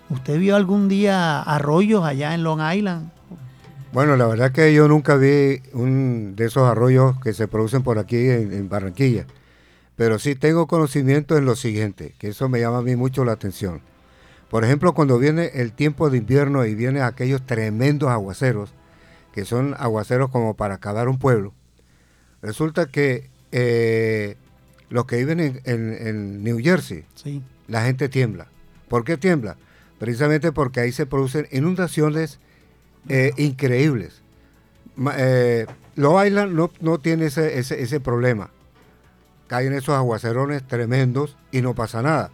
¿usted vio algún día arroyos allá en Long Island? Bueno, la verdad que yo nunca vi un de esos arroyos que se producen por aquí en, Barranquilla, pero sí tengo conocimiento en lo siguiente, que eso me llama a mí mucho la atención. Por ejemplo, cuando viene el tiempo de invierno y vienen aquellos tremendos aguaceros, que son aguaceros como para acabar un pueblo, resulta que eh, los que viven en, New Jersey, la gente tiembla. ¿Por qué tiembla? Precisamente porque ahí se producen inundaciones eh, increíbles. Eh, Long Island no, no tiene ese, ese, problema. Caen esos aguacerones tremendos y no pasa nada.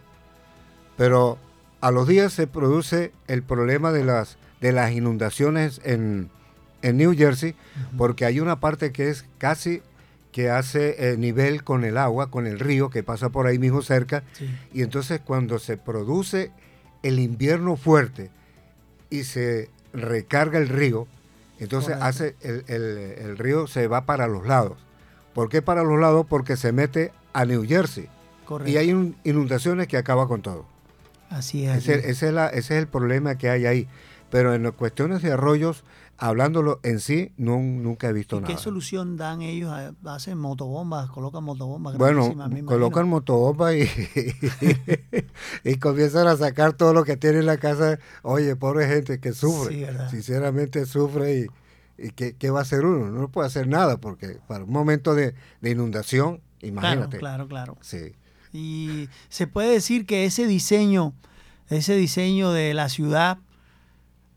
Pero a los días se produce el problema de las, de las inundaciones en, New Jersey, porque hay una parte que es casi que hace eh, nivel con el agua, con el río que pasa por ahí mismo cerca. Y entonces cuando se produce el invierno fuerte y se recarga el río, entonces hace el, río se va para los lados. ¿Por qué para los lados? Porque se mete a New Jersey. Y hay inundaciones que acaba con todo. Así es. Ese, es ese es el problema que hay ahí. Pero en las cuestiones de arroyos, hablándolo en sí, no, nunca he visto nada. ¿Qué solución dan ellos? ¿Hacen motobombas? ¿Colocan motobombas? Bueno, colocan motobombas y, y, comienzan a sacar todo lo que tiene en la casa. Oye, pobre gente que sufre. Sinceramente sufre y, y ¿qué, va a hacer uno? No puede hacer nada porque para un momento de, inundación, imagínate. Claro, claro, claro. Sí. Y se puede decir que ese diseño, ese diseño de la ciudad,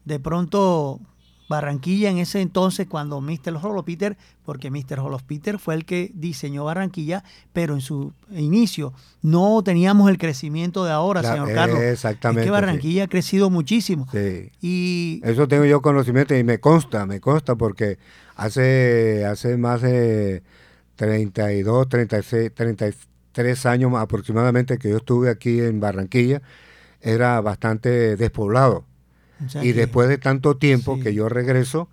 de pronto Barranquilla en ese entonces cuando Mr. Peter, porque Mr. Peter fue el que diseñó Barranquilla, pero en su inicio no teníamos el crecimiento de ahora, señor Carlos. Exactamente. Es que Barranquilla ha crecido muchísimo. Sí. Y eso tengo yo conocimiento y me consta, me consta porque hace hace más de 32, 36, 33 años aproximadamente que yo estuve aquí en Barranquilla, era bastante despoblado. Y después de tanto tiempo que yo regreso,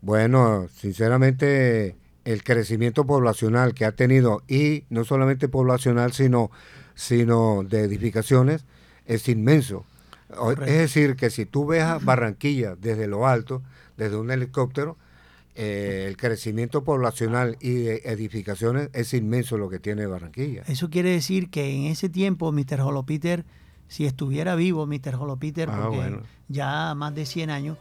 bueno, sinceramente el crecimiento poblacional que ha tenido, y no solamente poblacional, sino, sino de edificaciones, es inmenso. Es decir, que si tú ves a Barranquilla desde lo alto, desde un helicóptero, eh, el crecimiento poblacional y de edificaciones es inmenso lo que tiene Barranquilla. Eso quiere decir que en ese tiempo Mr. Holopiter, si estuviera vivo Mr. Holopiter, ah, porque ya más de 100 años,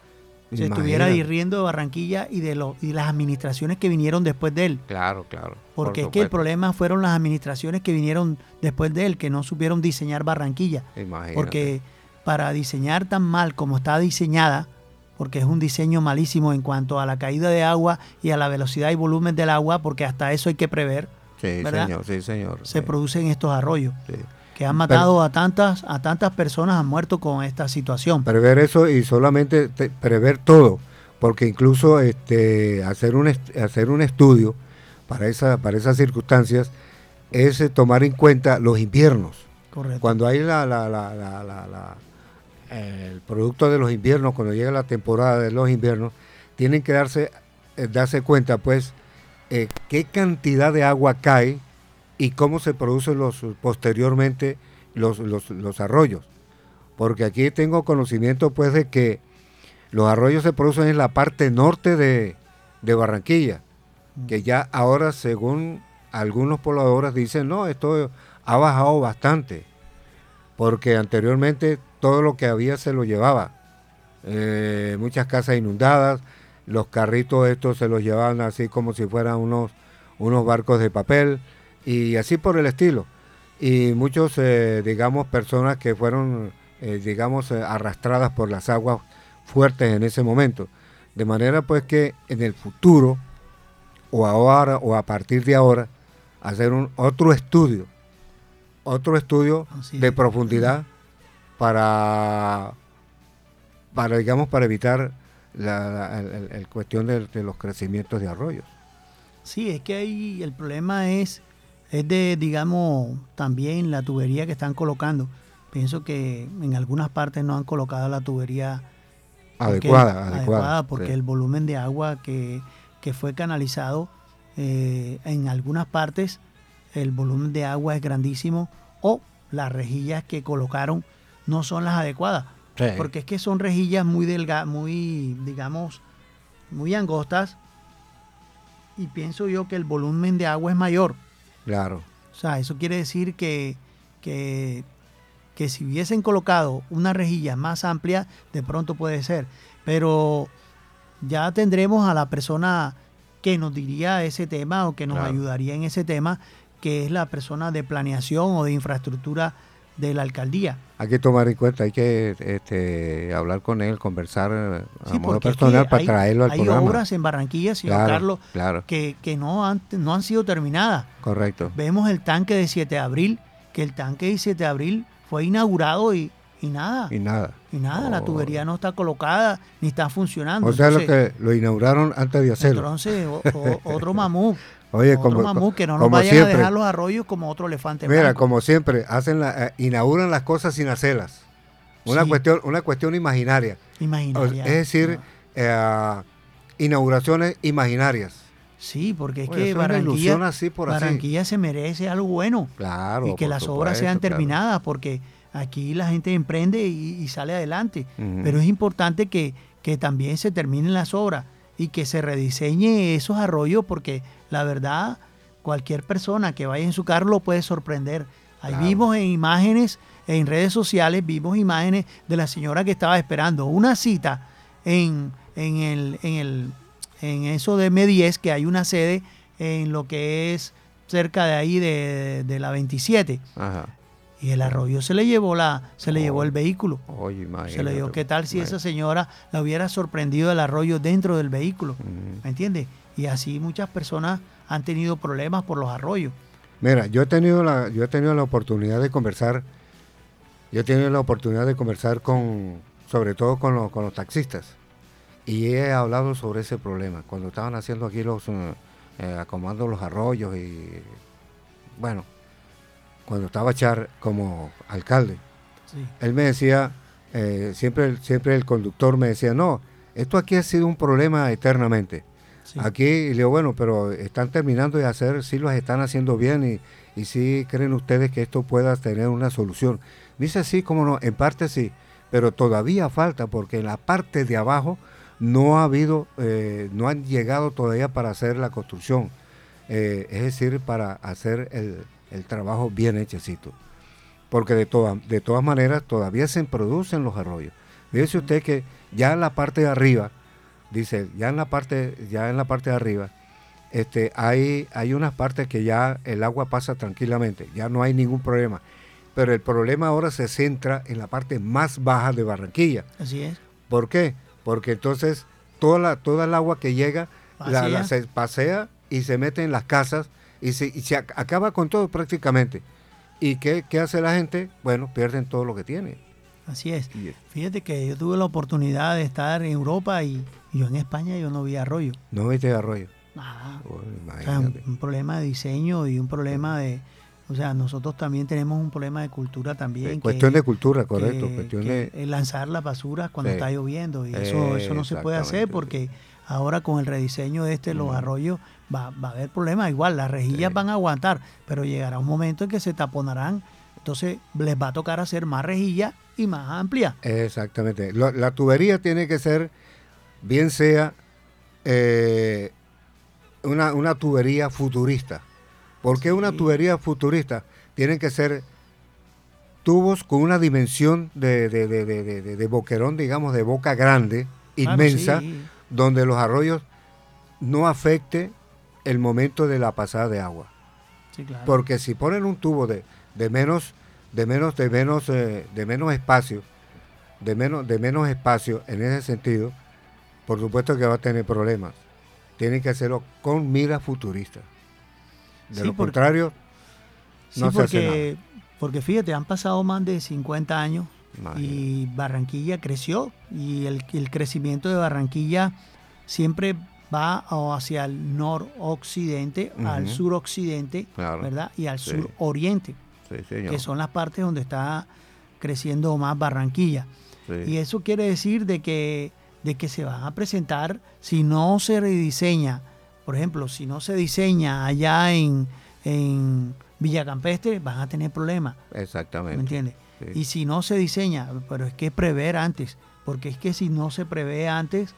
se estuviera riendo de Barranquilla y de, lo, y las administraciones que vinieron después de él. Claro, claro. Porque es que el problema fueron las administraciones que vinieron después de él, que no supieron diseñar Barranquilla. Porque para diseñar tan mal como está diseñada, porque es un diseño malísimo en cuanto a la caída de agua y a la velocidad y volumen del agua, porque hasta eso hay que prever. Sí, señor, sí, señor. Se producen estos arroyos. Que han matado a tantas a tantas personas, han muerto con esta situación. Prever eso y solamente prever todo, porque incluso este hacer un hacer un estudio para esa para esas circunstancias es eh, tomar en cuenta los inviernos. Correcto. Cuando hay la, la, la, la el producto de los inviernos, cuando llega la temporada de los inviernos, tienen que darse, eh, darse cuenta, pues, eh, qué cantidad de agua cae y cómo se producen los, posteriormente los, los, arroyos. Porque aquí tengo conocimiento, pues, de que los arroyos se producen en la parte norte de, de Barranquilla, que ya ahora, según algunos pobladores, dicen, no, esto ha bajado bastante, porque anteriormente todo lo que había se lo llevaba. Eh, muchas casas inundadas, los carritos estos se los llevaban así como si fueran unos, unos barcos de papel y así por el estilo. Y muchos, eh, digamos, personas que fueron, eh, digamos, arrastradas por las aguas fuertes en ese momento. De manera pues que en el futuro, o ahora, o a partir de ahora, hacer un otro estudio, otro estudio de profundidad para, para digamos, para evitar la, el, cuestión de, los crecimientos de arroyos. Sí, es que ahí el problema es, es de, digamos, también la tubería que están colocando. Pienso que en algunas partes no han colocado la tubería adecuada, adecuada, porque el volumen de agua que, fue canalizado eh, en algunas partes, el volumen de agua es grandísimo o las rejillas que colocaron no son las adecuadas. Porque es que son rejillas muy delgadas, muy, digamos, muy angostas. Y pienso yo que el volumen de agua es mayor. Claro. O sea, eso quiere decir que, que, que si hubiesen colocado una rejilla más amplia, de pronto puede ser. Pero ya tendremos a la persona que nos diría ese tema o que nos ayudaría en ese tema, que es la persona de planeación o de infraestructura de la alcaldía. Hay que tomar en cuenta, hay que este, hablar con él, conversar a modo personal para traerlo al programa. Hay obras en Barranquilla, señor Carlos, que, que no, han, no han sido terminadas. Correcto. Vemos el tanque de 7 de abril, que el tanque de 7 de abril fue inaugurado y, y nada. Y nada. Y nada, la oh. tubería no está colocada ni está funcionando. O sea, lo que lo inauguraron antes de hacerlo. Entonces, otro mamú. Oye, como, que no nos vayan a dejar los arroyos como otro elefante. Mira, como siempre, hacen la, eh, inauguran las cosas sin hacerlas. Una cuestión, una cuestión imaginaria. Imaginaria. Es decir, eh, inauguraciones imaginarias. Sí, porque es que Barranquilla, Barranquilla se merece algo bueno. Claro. Y que las obras sean terminadas, porque aquí la gente emprende y, sale adelante. Pero es importante que, que también se terminen las obras y que se rediseñe esos arroyos porque la verdad cualquier persona que vaya en su carro lo puede sorprender. Ahí vimos en imágenes, en redes sociales, vimos imágenes de la señora que estaba esperando una cita en, en, el, en, el, en eso de M10, que hay una sede en lo que es cerca de ahí de, de la 27. Ajá. Y el arroyo se le llevó la, se le llevó el vehículo. se le dio, ¿qué tal si esa señora la hubiera sorprendido el arroyo dentro del vehículo? ¿Me entiendes? Y así muchas personas han tenido problemas por los arroyos. Mira, yo he tenido la, yo he tenido la oportunidad de conversar, yo he tenido la oportunidad de conversar con, sobre todo con, los, con los taxistas. Y he hablado sobre ese problema. Cuando estaban haciendo aquí los, eh, acomodando los arroyos y bueno, cuando estaba Char como alcalde, él me decía, eh, siempre, siempre el conductor me decía, no, esto aquí ha sido un problema eternamente. Aquí, le digo, bueno, pero están terminando de hacer, sí los están haciendo bien y, y sí creen ustedes que esto pueda tener una solución. dice, sí, como no, en parte sí, pero todavía falta porque en la parte de abajo no ha habido, eh, no han llegado todavía para hacer la construcción, eh, es decir, para hacer el, el trabajo bien hechecito. Porque de, todas de todas maneras todavía se producen los arroyos. Fíjese usted que ya en la parte de arriba, dice, ya en la parte, ya en la parte de arriba, este, hay, hay unas partes que ya el agua pasa tranquilamente, ya no hay ningún problema. Pero el problema ahora se centra en la parte más baja de Barranquilla. Así es. ¿Por qué? Porque entonces toda, la, toda el agua que llega la, se pasea y se mete en las casas y se, y se acaba con todo prácticamente. ¿Y qué, qué, hace la gente? Bueno, pierden todo lo que tiene. Así es. Fíjate que yo tuve la oportunidad de estar en Europa y, yo en España yo no vi arroyo. No viste arroyo. Nada. o sea, un, problema de diseño y un problema de... O sea, nosotros también tenemos un problema de cultura también. cuestión de cultura, correcto. cuestión de... lanzar las basuras cuando está lloviendo. Y eso, eso no se puede hacer porque ahora con el rediseño de este, los arroyos, va, va, a haber problemas. Igual, las rejillas van a aguantar, pero llegará un momento en que se taponarán. Entonces les va a tocar hacer más rejillas y más amplia. Exactamente. La, tubería tiene que ser, bien sea eh, una, una, tubería futurista. ¿Por qué una tubería futurista? Tienen que ser tubos con una dimensión de, de, de, de boquerón, digamos, de boca grande, inmensa, donde los arroyos no afecte el momento de la pasada de agua. Porque si ponen un tubo de, de menos de menos de menos eh, de menos espacio, de menos de menos espacio en ese sentido, por supuesto que va a tener problemas. Tienen que hacerlo con mira futurista. De lo contrario, no se hace nada. Porque fíjate, han pasado más de 50 años y Barranquilla creció y el, el crecimiento de Barranquilla siempre va hacia el noroccidente, al suroccidente, ¿verdad? Y al suroriente, que son las partes donde está creciendo más Barranquilla. Y eso quiere decir de que, de que se van a presentar, si no se rediseña, por ejemplo, si no se diseña allá en, en Villa Campestre, van a tener problemas. Exactamente. ¿Me entiendes? Y si no se diseña, pero es que prever antes, porque es que si no se prevé antes,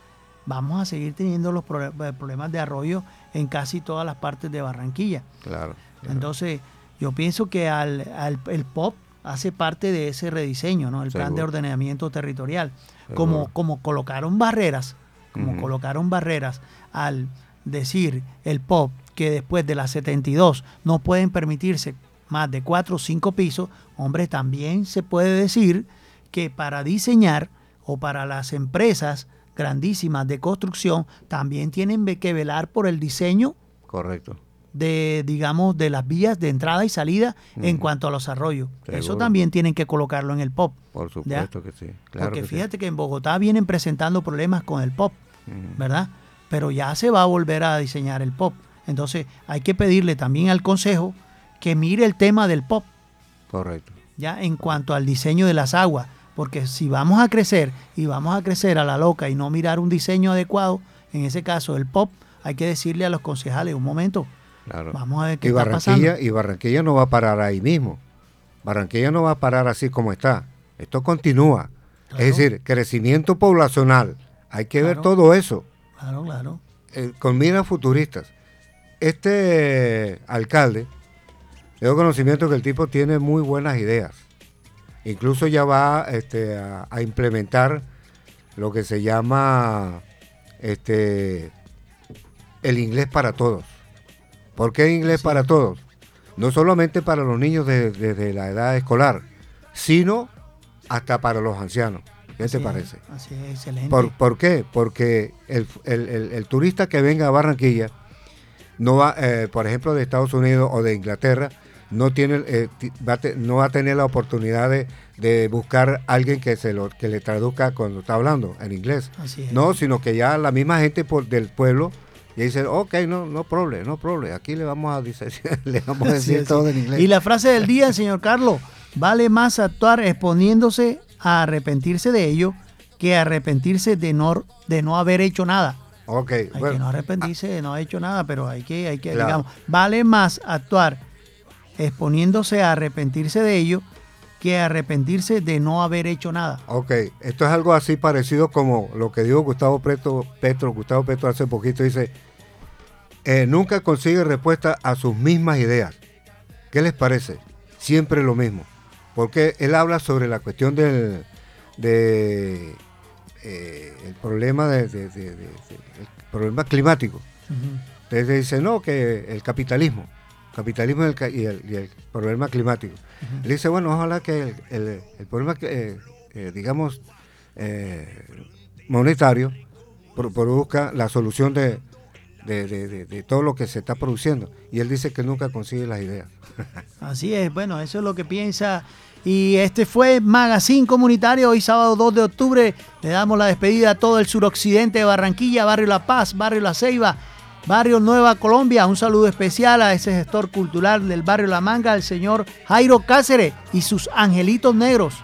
vamos a seguir teniendo los problemas de arroyo en casi todas las partes de Barranquilla. Claro. Entonces, yo pienso que al, el POP hace parte de ese rediseño, ¿no? El plan de ordenamiento territorial. Como, como colocaron barreras, como colocaron barreras al decir el POP que después de las 72 no pueden permitirse más de cuatro o cinco pisos, hombre, también se puede decir que para diseñar o para las empresas grandísimas de construcción también tienen que velar por el diseño correcto de digamos de las vías de entrada y salida en cuanto a los arroyos. Eso también tienen que colocarlo en el POP. Por supuesto que sí. Porque fíjate que en Bogotá vienen presentando problemas con el POP, ¿verdad? Pero ya se va a volver a diseñar el POP. Entonces hay que pedirle también al Consejo que mire el tema del POP. Correcto. Ya en cuanto al diseño de las aguas, porque si vamos a crecer y vamos a crecer a la loca y no mirar un diseño adecuado, en ese caso el pop, hay que decirle a los concejales, un momento, vamos a ver qué y está Barranquilla, pasando. Y Barranquilla no va a parar ahí mismo. Barranquilla no va a parar así como está. Esto continúa. Es decir, crecimiento poblacional. Hay que ver todo eso. Claro, claro. Eh, con miras futuristas. Este alcalde, tengo conocimiento que el tipo tiene muy buenas ideas Incluso ya va este, a, implementar lo que se llama este, el inglés para todos. ¿Por qué inglés para todos? No solamente para los niños desde la edad escolar, sino hasta para los ancianos. ¿Qué te parece? así es, excelente. ¿Por, qué? Porque el, turista que venga a Barranquilla, no va, eh, por ejemplo, de Estados Unidos o de Inglaterra, no tiene eh, va no va a tener la oportunidad de, buscar a alguien que se lo que le traduzca cuando está hablando en inglés. No, sino que ya la misma gente por, del pueblo Y dice, ok, no, no problema, no problema. Aquí le vamos a decir, le vamos a decir todo en inglés. Y la frase del día, señor Carlos, vale más actuar exponiéndose a arrepentirse de ello que arrepentirse de no, de no haber hecho nada. Ok, Hay bueno. que no arrepentirse de no haber hecho nada, pero hay que, hay que Claro. digamos, vale más actuar exponiéndose a arrepentirse de ello que arrepentirse de no haber hecho nada. Ok, esto es algo así parecido como lo que dijo Gustavo Petro, Petro Gustavo Petro hace poquito, dice, eh, nunca consigue respuesta a sus mismas ideas. ¿Qué les parece? Siempre lo mismo. Porque él habla sobre la cuestión del de, eh, el problema de, de- de- de- de- el problema climático. Entonces dice, no, que el capitalismo, capitalismo y el, y el- y el problema climático. Él dice, bueno, ojalá que el, el- problema, eh, eh, digamos, monetario pro- produzca la solución de- de- de- de todo lo que se está produciendo. Y él dice que nunca consigue las ideas. Así es, bueno, eso es lo que piensa. Y este fue Magazine Comunitario, hoy sábado 2 de octubre. Le damos la despedida a todo el suroccidente de Barranquilla, Barrio La Paz, Barrio La Ceiba, Barrio Nueva Colombia. Un saludo especial a ese gestor cultural del Barrio La Manga, el señor Jairo Cáceres y sus angelitos negros.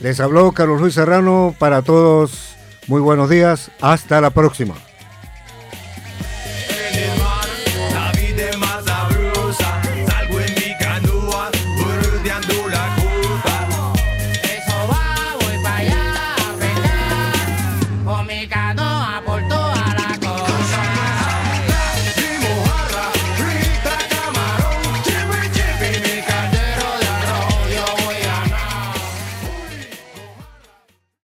Les habló Carlos Luis Serrano para todos. Muy buenos días. Hasta la próxima.